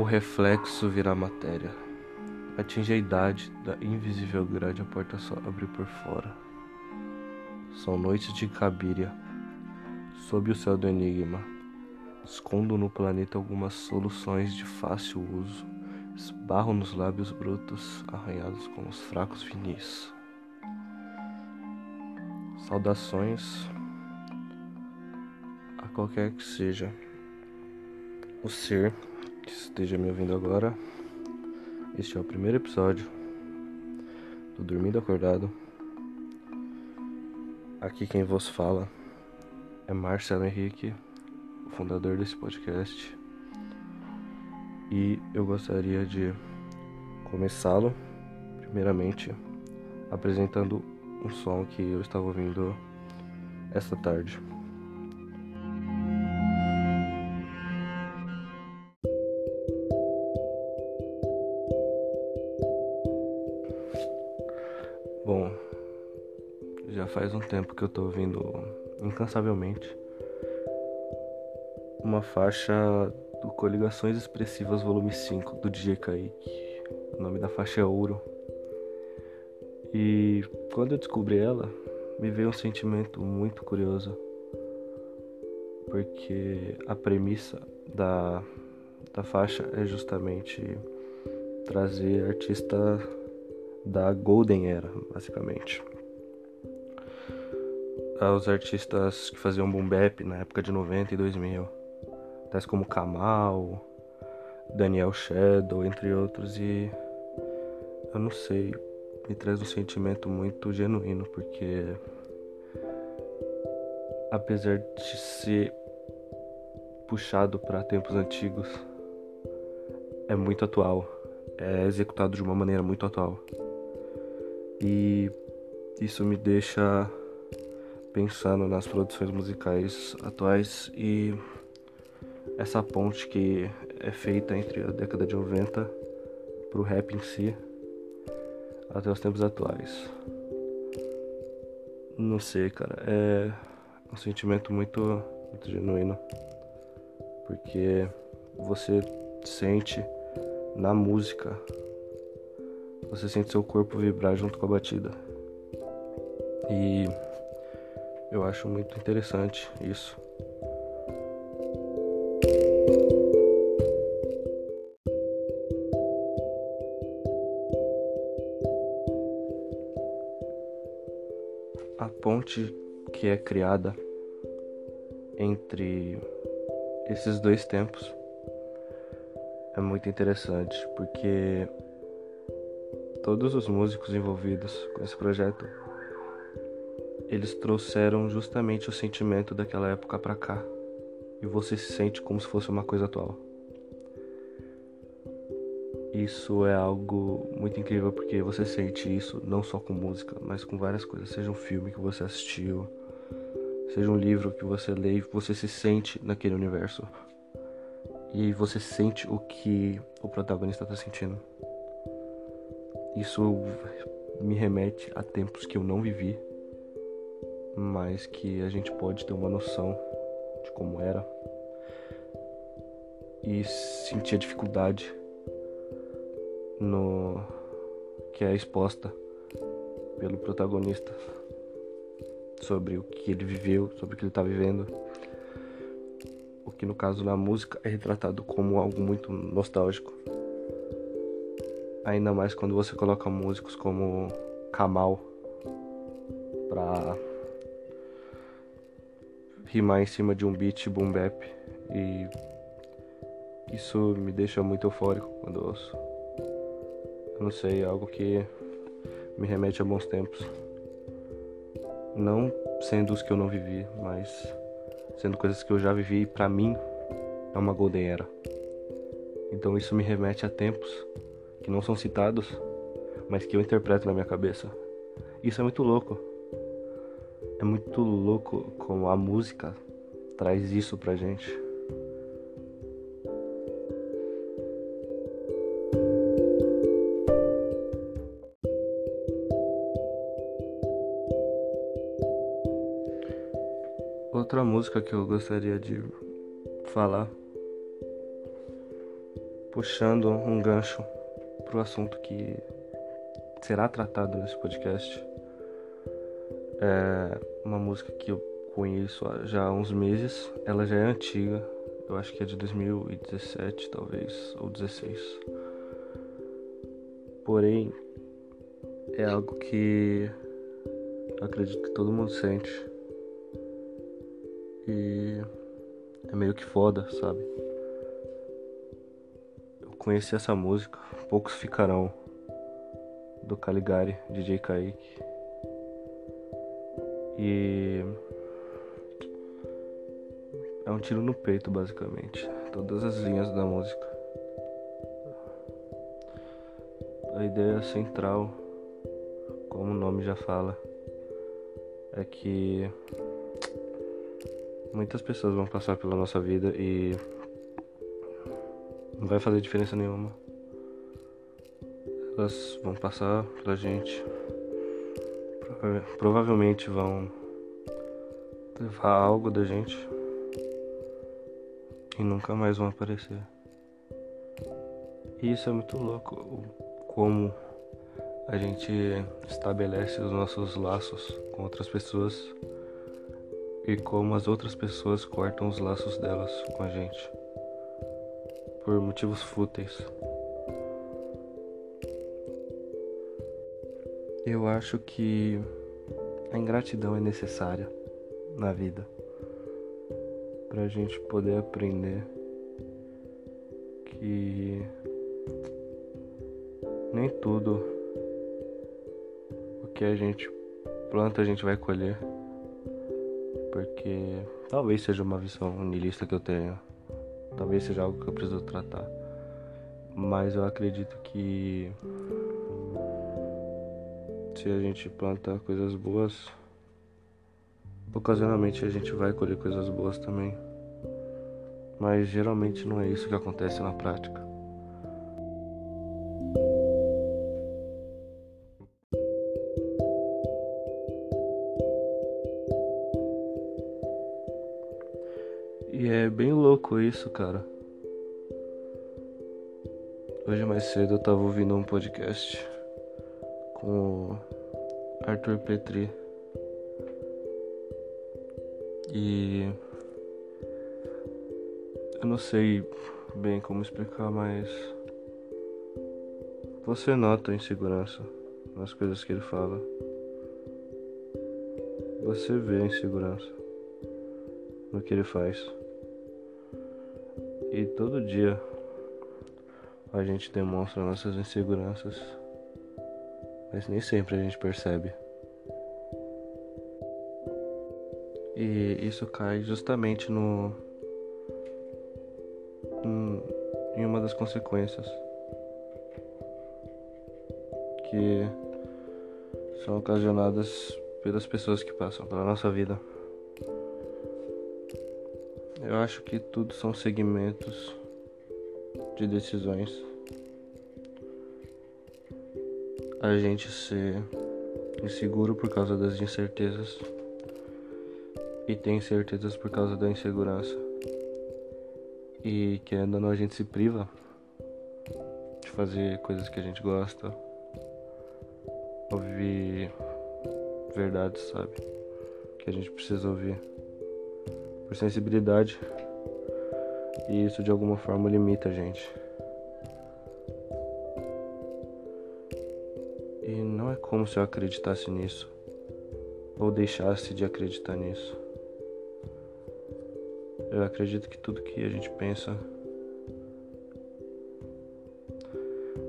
O reflexo vira matéria. Atinge a idade da invisível grade, a porta só abre por fora. São noites de Cabiria, sob o céu do enigma. Escondo no planeta algumas soluções de fácil uso. Esbarro nos lábios brutos, arranhados com os fracos vinis. Saudações a qualquer que seja o ser que esteja me ouvindo agora. Este é o primeiro episódio do Dormindo Acordado. Aqui quem vos fala é Marcelo Henrique, o fundador desse podcast. E eu gostaria de começá-lo, primeiramente, apresentando um som que eu estava ouvindo esta tarde. Bom, já faz um tempo que eu tô ouvindo incansavelmente uma faixa do Coligações Expressivas Volume 5 do DJ Kaique. O nome da faixa é Ouro. E quando eu descobri ela, me veio um sentimento muito curioso. Porque a premissa da, da faixa é justamente trazer artista da Golden Era, basicamente. Os artistas que faziam boom bap na época de 90 e 2000, tais como Kamal, Daniel Shadow, entre outros, e eu não sei, me traz um sentimento muito genuíno, porque apesar de ser puxado para tempos antigos, é muito atual, é executado de uma maneira muito atual. E isso me deixa pensando nas produções musicais atuais e essa ponte que é feita entre a década de 90 pro rap em si até os tempos atuais. Não sei, cara, é um sentimento muito, muito genuíno porque você sente na música você sente seu corpo vibrar junto com a batida. E eu acho muito interessante isso. A ponte que é criada entre esses dois tempos é muito interessante porque todos os músicos envolvidos com esse projeto eles trouxeram justamente o sentimento daquela época para cá e você se sente como se fosse uma coisa atual. Isso é algo muito incrível porque você sente isso não só com música, mas com várias coisas, seja um filme que você assistiu, seja um livro que você lê você se sente naquele universo. E você sente o que o protagonista está sentindo. Isso me remete a tempos que eu não vivi, mas que a gente pode ter uma noção de como era e sentir a dificuldade no que é exposta pelo protagonista sobre o que ele viveu, sobre o que ele está vivendo. O que no caso na música é retratado como algo muito nostálgico. Ainda mais quando você coloca músicos como Kamal pra rimar em cima de um beat boom bap e isso me deixa muito eufórico quando eu ouço. Eu não sei, é algo que me remete a bons tempos. Não sendo os que eu não vivi, mas sendo coisas que eu já vivi pra mim é uma golden era. Então isso me remete a tempos que não são citados, mas que eu interpreto na minha cabeça. Isso é muito louco. É muito louco como a música traz isso pra gente. Outra música que eu gostaria de falar puxando um gancho para o assunto que será tratado nesse podcast. É uma música que eu conheço já há uns meses. Ela já é antiga. Eu acho que é de 2017, talvez, ou 16. Porém, é algo que eu acredito que todo mundo sente. E é meio que foda, sabe? Eu conheci essa música, poucos ficarão, do Caligari, DJ Kaique. E é um tiro no peito, basicamente. Todas as linhas da música. A ideia central, como o nome já fala, é que muitas pessoas vão passar pela nossa vida e não vai fazer diferença nenhuma. Elas vão passar pela gente. Provavelmente vão levar algo da gente e nunca mais vão aparecer. E isso é muito louco, como a gente estabelece os nossos laços com outras pessoas e como as outras pessoas cortam os laços delas com a gente por motivos fúteis. Eu acho que a ingratidão é necessária na vida para a gente poder aprender que nem tudo que a gente planta a gente vai colher. Porque talvez seja uma visão niilista que eu tenho. Talvez seja algo que eu preciso tratar. Mas eu acredito que se a gente planta coisas boas, ocasionalmente a gente vai colher coisas boas também. Mas geralmente não é isso que acontece na prática. Isso, cara. Hoje mais cedo eu tava ouvindo um podcast com o Arthur Petri. E eu não sei bem como explicar, mas você nota a insegurança nas coisas que ele fala. Você vê a insegurança no que ele faz. E todo dia a gente demonstra nossas inseguranças, mas nem sempre a gente percebe. E isso cai justamente no em uma das consequências que são ocasionadas pelas pessoas que passam pela nossa vida. Eu acho que tudo são segmentos de decisões. A gente ser inseguro por causa das incertezas e tem incertezas por causa da insegurança. E querendo ou não, a gente se priva de fazer coisas que a gente gosta, ouvir verdades, sabe? Que a gente precisa ouvir por sensibilidade. E isso de alguma forma limita a gente. E não é como se eu acreditasse nisso ou deixasse de acreditar nisso. Eu acredito que tudo que a gente pensa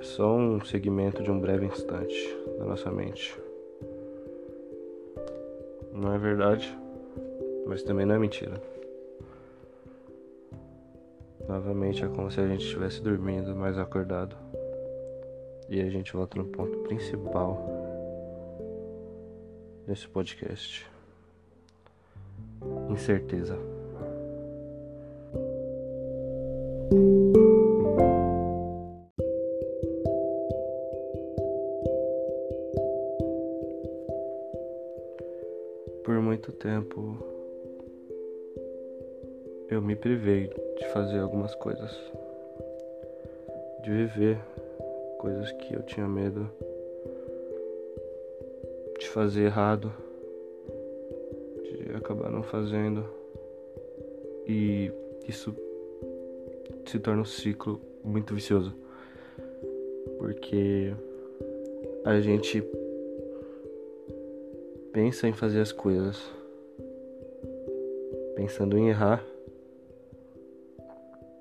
é só um segmento de um breve instante da nossa mente. Não é verdade? Mas também não é mentira. Novamente é como se a gente estivesse dormindo, mas acordado. E a gente volta no ponto principal desse podcast: incerteza. Por muito tempo privei de fazer algumas coisas. de viver coisas que eu tinha medo de fazer errado, de acabar não fazendo. E isso se torna um ciclo muito vicioso. Porque a gente pensa em fazer as coisas pensando em errar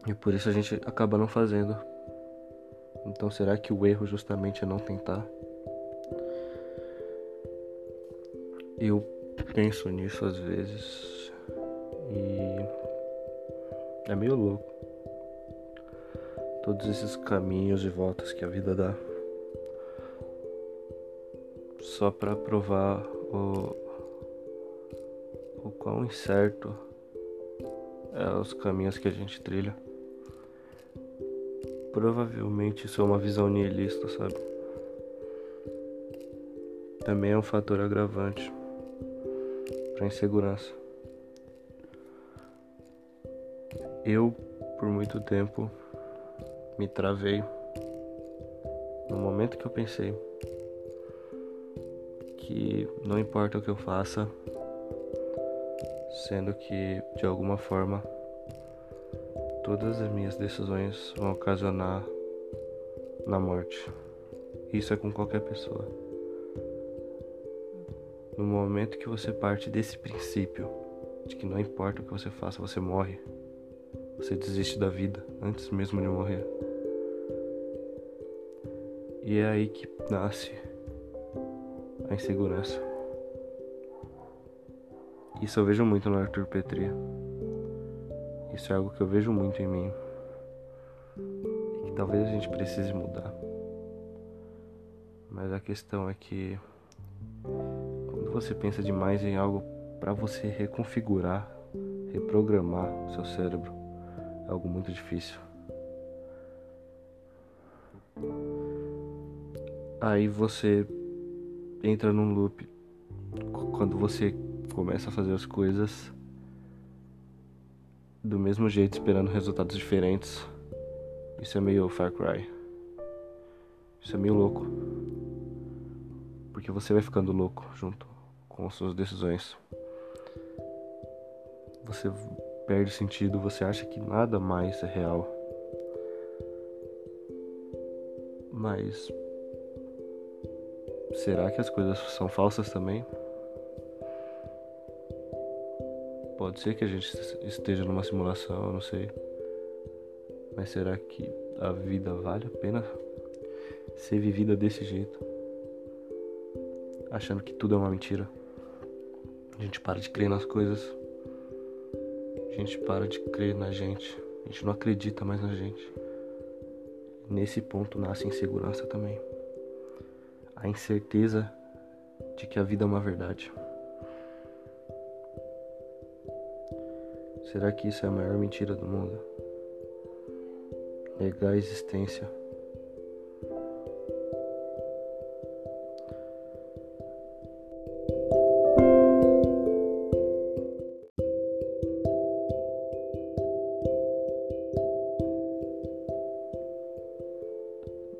e por isso a gente acaba não fazendo. Então será que o erro justamente é não tentar? Eu penso nisso às vezes e é meio louco. Todos esses caminhos e voltas que a vida dá só para provar o, o quão incerto é os caminhos que a gente trilha. Provavelmente isso é uma visão nihilista, sabe? Também é um fator agravante para insegurança. Eu, por muito tempo, me travei no momento que eu pensei que não importa o que eu faça, sendo que de alguma forma todas as minhas decisões vão ocasionar na morte. Isso é com qualquer pessoa. No momento que você parte desse princípio de que não importa o que você faça, você morre. Você desiste da vida antes mesmo de morrer. E é aí que nasce a insegurança. Isso eu vejo muito no Arthur Petri. Isso é algo que eu vejo muito em mim. E que talvez a gente precise mudar. Mas a questão é que quando você pensa demais em algo para você reconfigurar, reprogramar o seu cérebro, é algo muito difícil. Aí você entra num loop quando você começa a fazer as coisas do mesmo jeito, esperando resultados diferentes. Isso é meio Far Cry. Isso é meio louco. Porque você vai ficando louco junto com as suas decisões. Você perde sentido, você acha que nada mais é real. Mas será que as coisas são falsas também? Pode ser que a gente esteja numa simulação, eu não sei. Mas será que a vida vale a pena ser vivida desse jeito? Achando que tudo é uma mentira. A gente para de crer nas coisas. A gente para de crer na gente. A gente não acredita mais na gente. Nesse ponto nasce insegurança também. A incerteza de que a vida é uma verdade. Será que isso é a maior mentira do mundo? Negar a existência.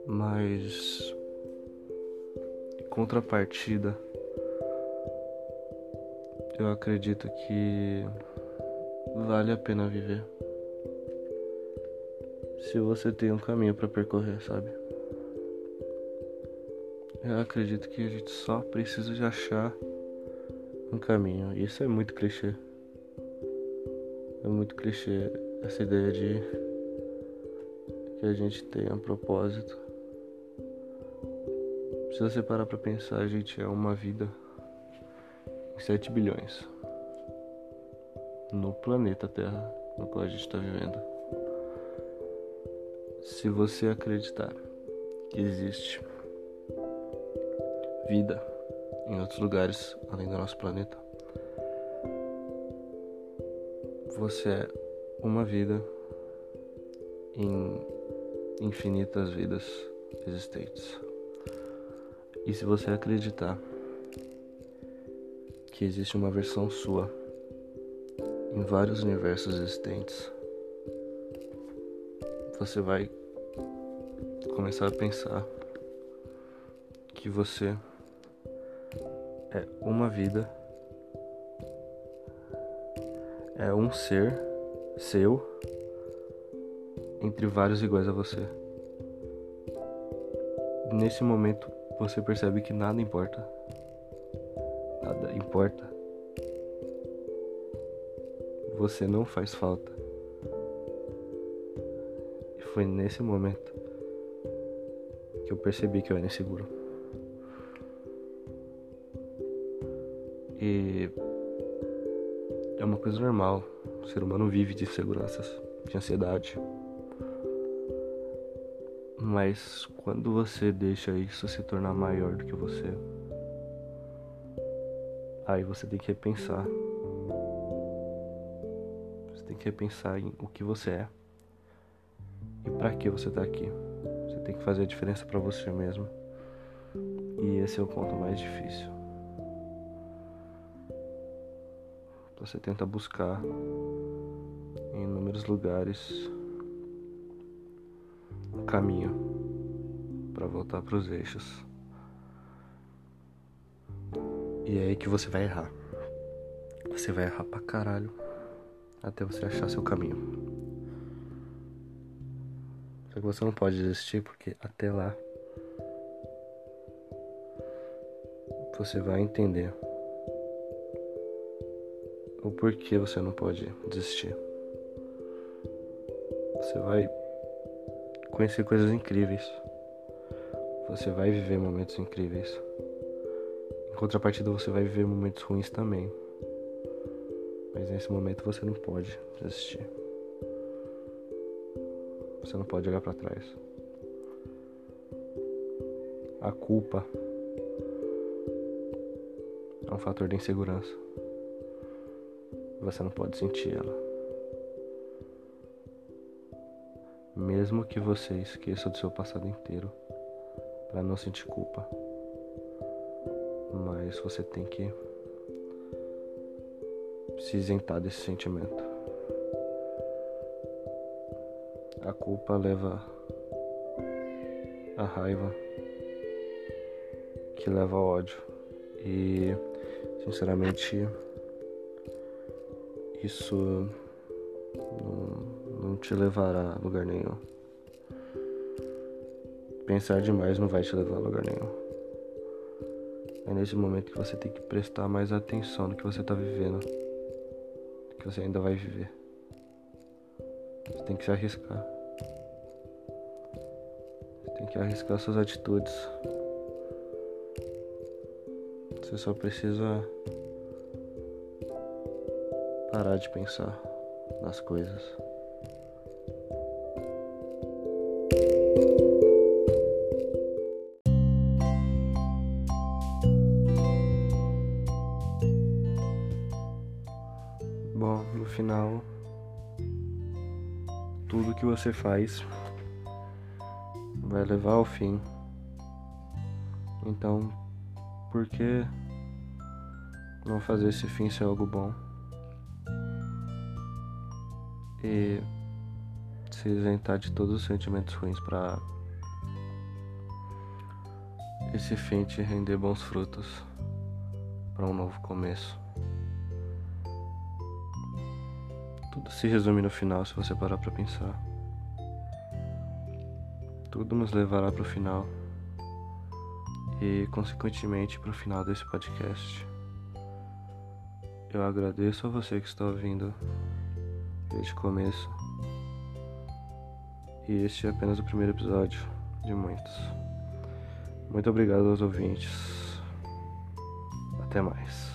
Mas em contrapartida, eu acredito que vale a pena viver. Se você tem um caminho para percorrer, sabe? Eu acredito que a gente só precisa de achar um caminho. Isso é muito clichê. É muito clichê essa ideia de que a gente tenha um propósito. Se você parar pra pensar, a gente é uma vida em 7 bilhões no planeta Terra no qual a gente está vivendo. Se você acreditar que existe vida em outros lugares além do nosso planeta, você é uma vida em infinitas vidas existentes. E se você acreditar que existe uma versão sua em vários universos existentes. Você vai começar a pensar que você é uma vida, é um ser seu entre vários iguais a você. Nesse momento você percebe que nada importa. Nada importa. Você não faz falta. E foi nesse momento que eu percebi que eu era inseguro. E é uma coisa normal. O ser humano vive de inseguranças, de ansiedade. Mas quando você deixa isso se tornar maior do que você, aí você tem que repensar. Que repensar em o que você é e para que você tá aqui. Você tem que fazer a diferença para você mesmo. E esse é o ponto mais difícil. Você tenta buscar em inúmeros lugares um caminho para voltar para os eixos. E é aí que você vai errar. Você vai errar pra caralho até você achar seu caminho. Só que você não pode desistir porque até lá você vai entender o porquê você não pode desistir. Você vai conhecer coisas incríveis. Você vai viver momentos incríveis. Em contrapartida, você vai viver momentos ruins também. Mas nesse momento você não pode desistir. Você não pode olhar para trás. A culpa é um fator de insegurança. Você não pode sentir ela. Mesmo que você esqueça do seu passado inteiro para não sentir culpa. Mas você tem que se isentar desse sentimento. A culpa leva a raiva, que leva ao ódio. E, sinceramente, isso não, não te levará a lugar nenhum. Pensar demais não vai te levar a lugar nenhum. É nesse momento que você tem que prestar mais atenção no que você está vivendo, que você ainda vai viver. Você tem que se arriscar. Você tem que arriscar suas atitudes. Você só precisa parar de pensar nas coisas. Final, tudo que você faz vai levar ao fim. Então, por que não fazer esse fim ser algo bom? e se isentar de todos os sentimentos ruins para esse fim te render bons frutos para um novo começo. Tudo se resume no final se você parar para pensar. Tudo nos levará para o final e, consequentemente, para o final desse podcast. Eu agradeço a você que está ouvindo desde o começo. E este é apenas o primeiro episódio de muitos. Muito obrigado aos ouvintes. Até mais.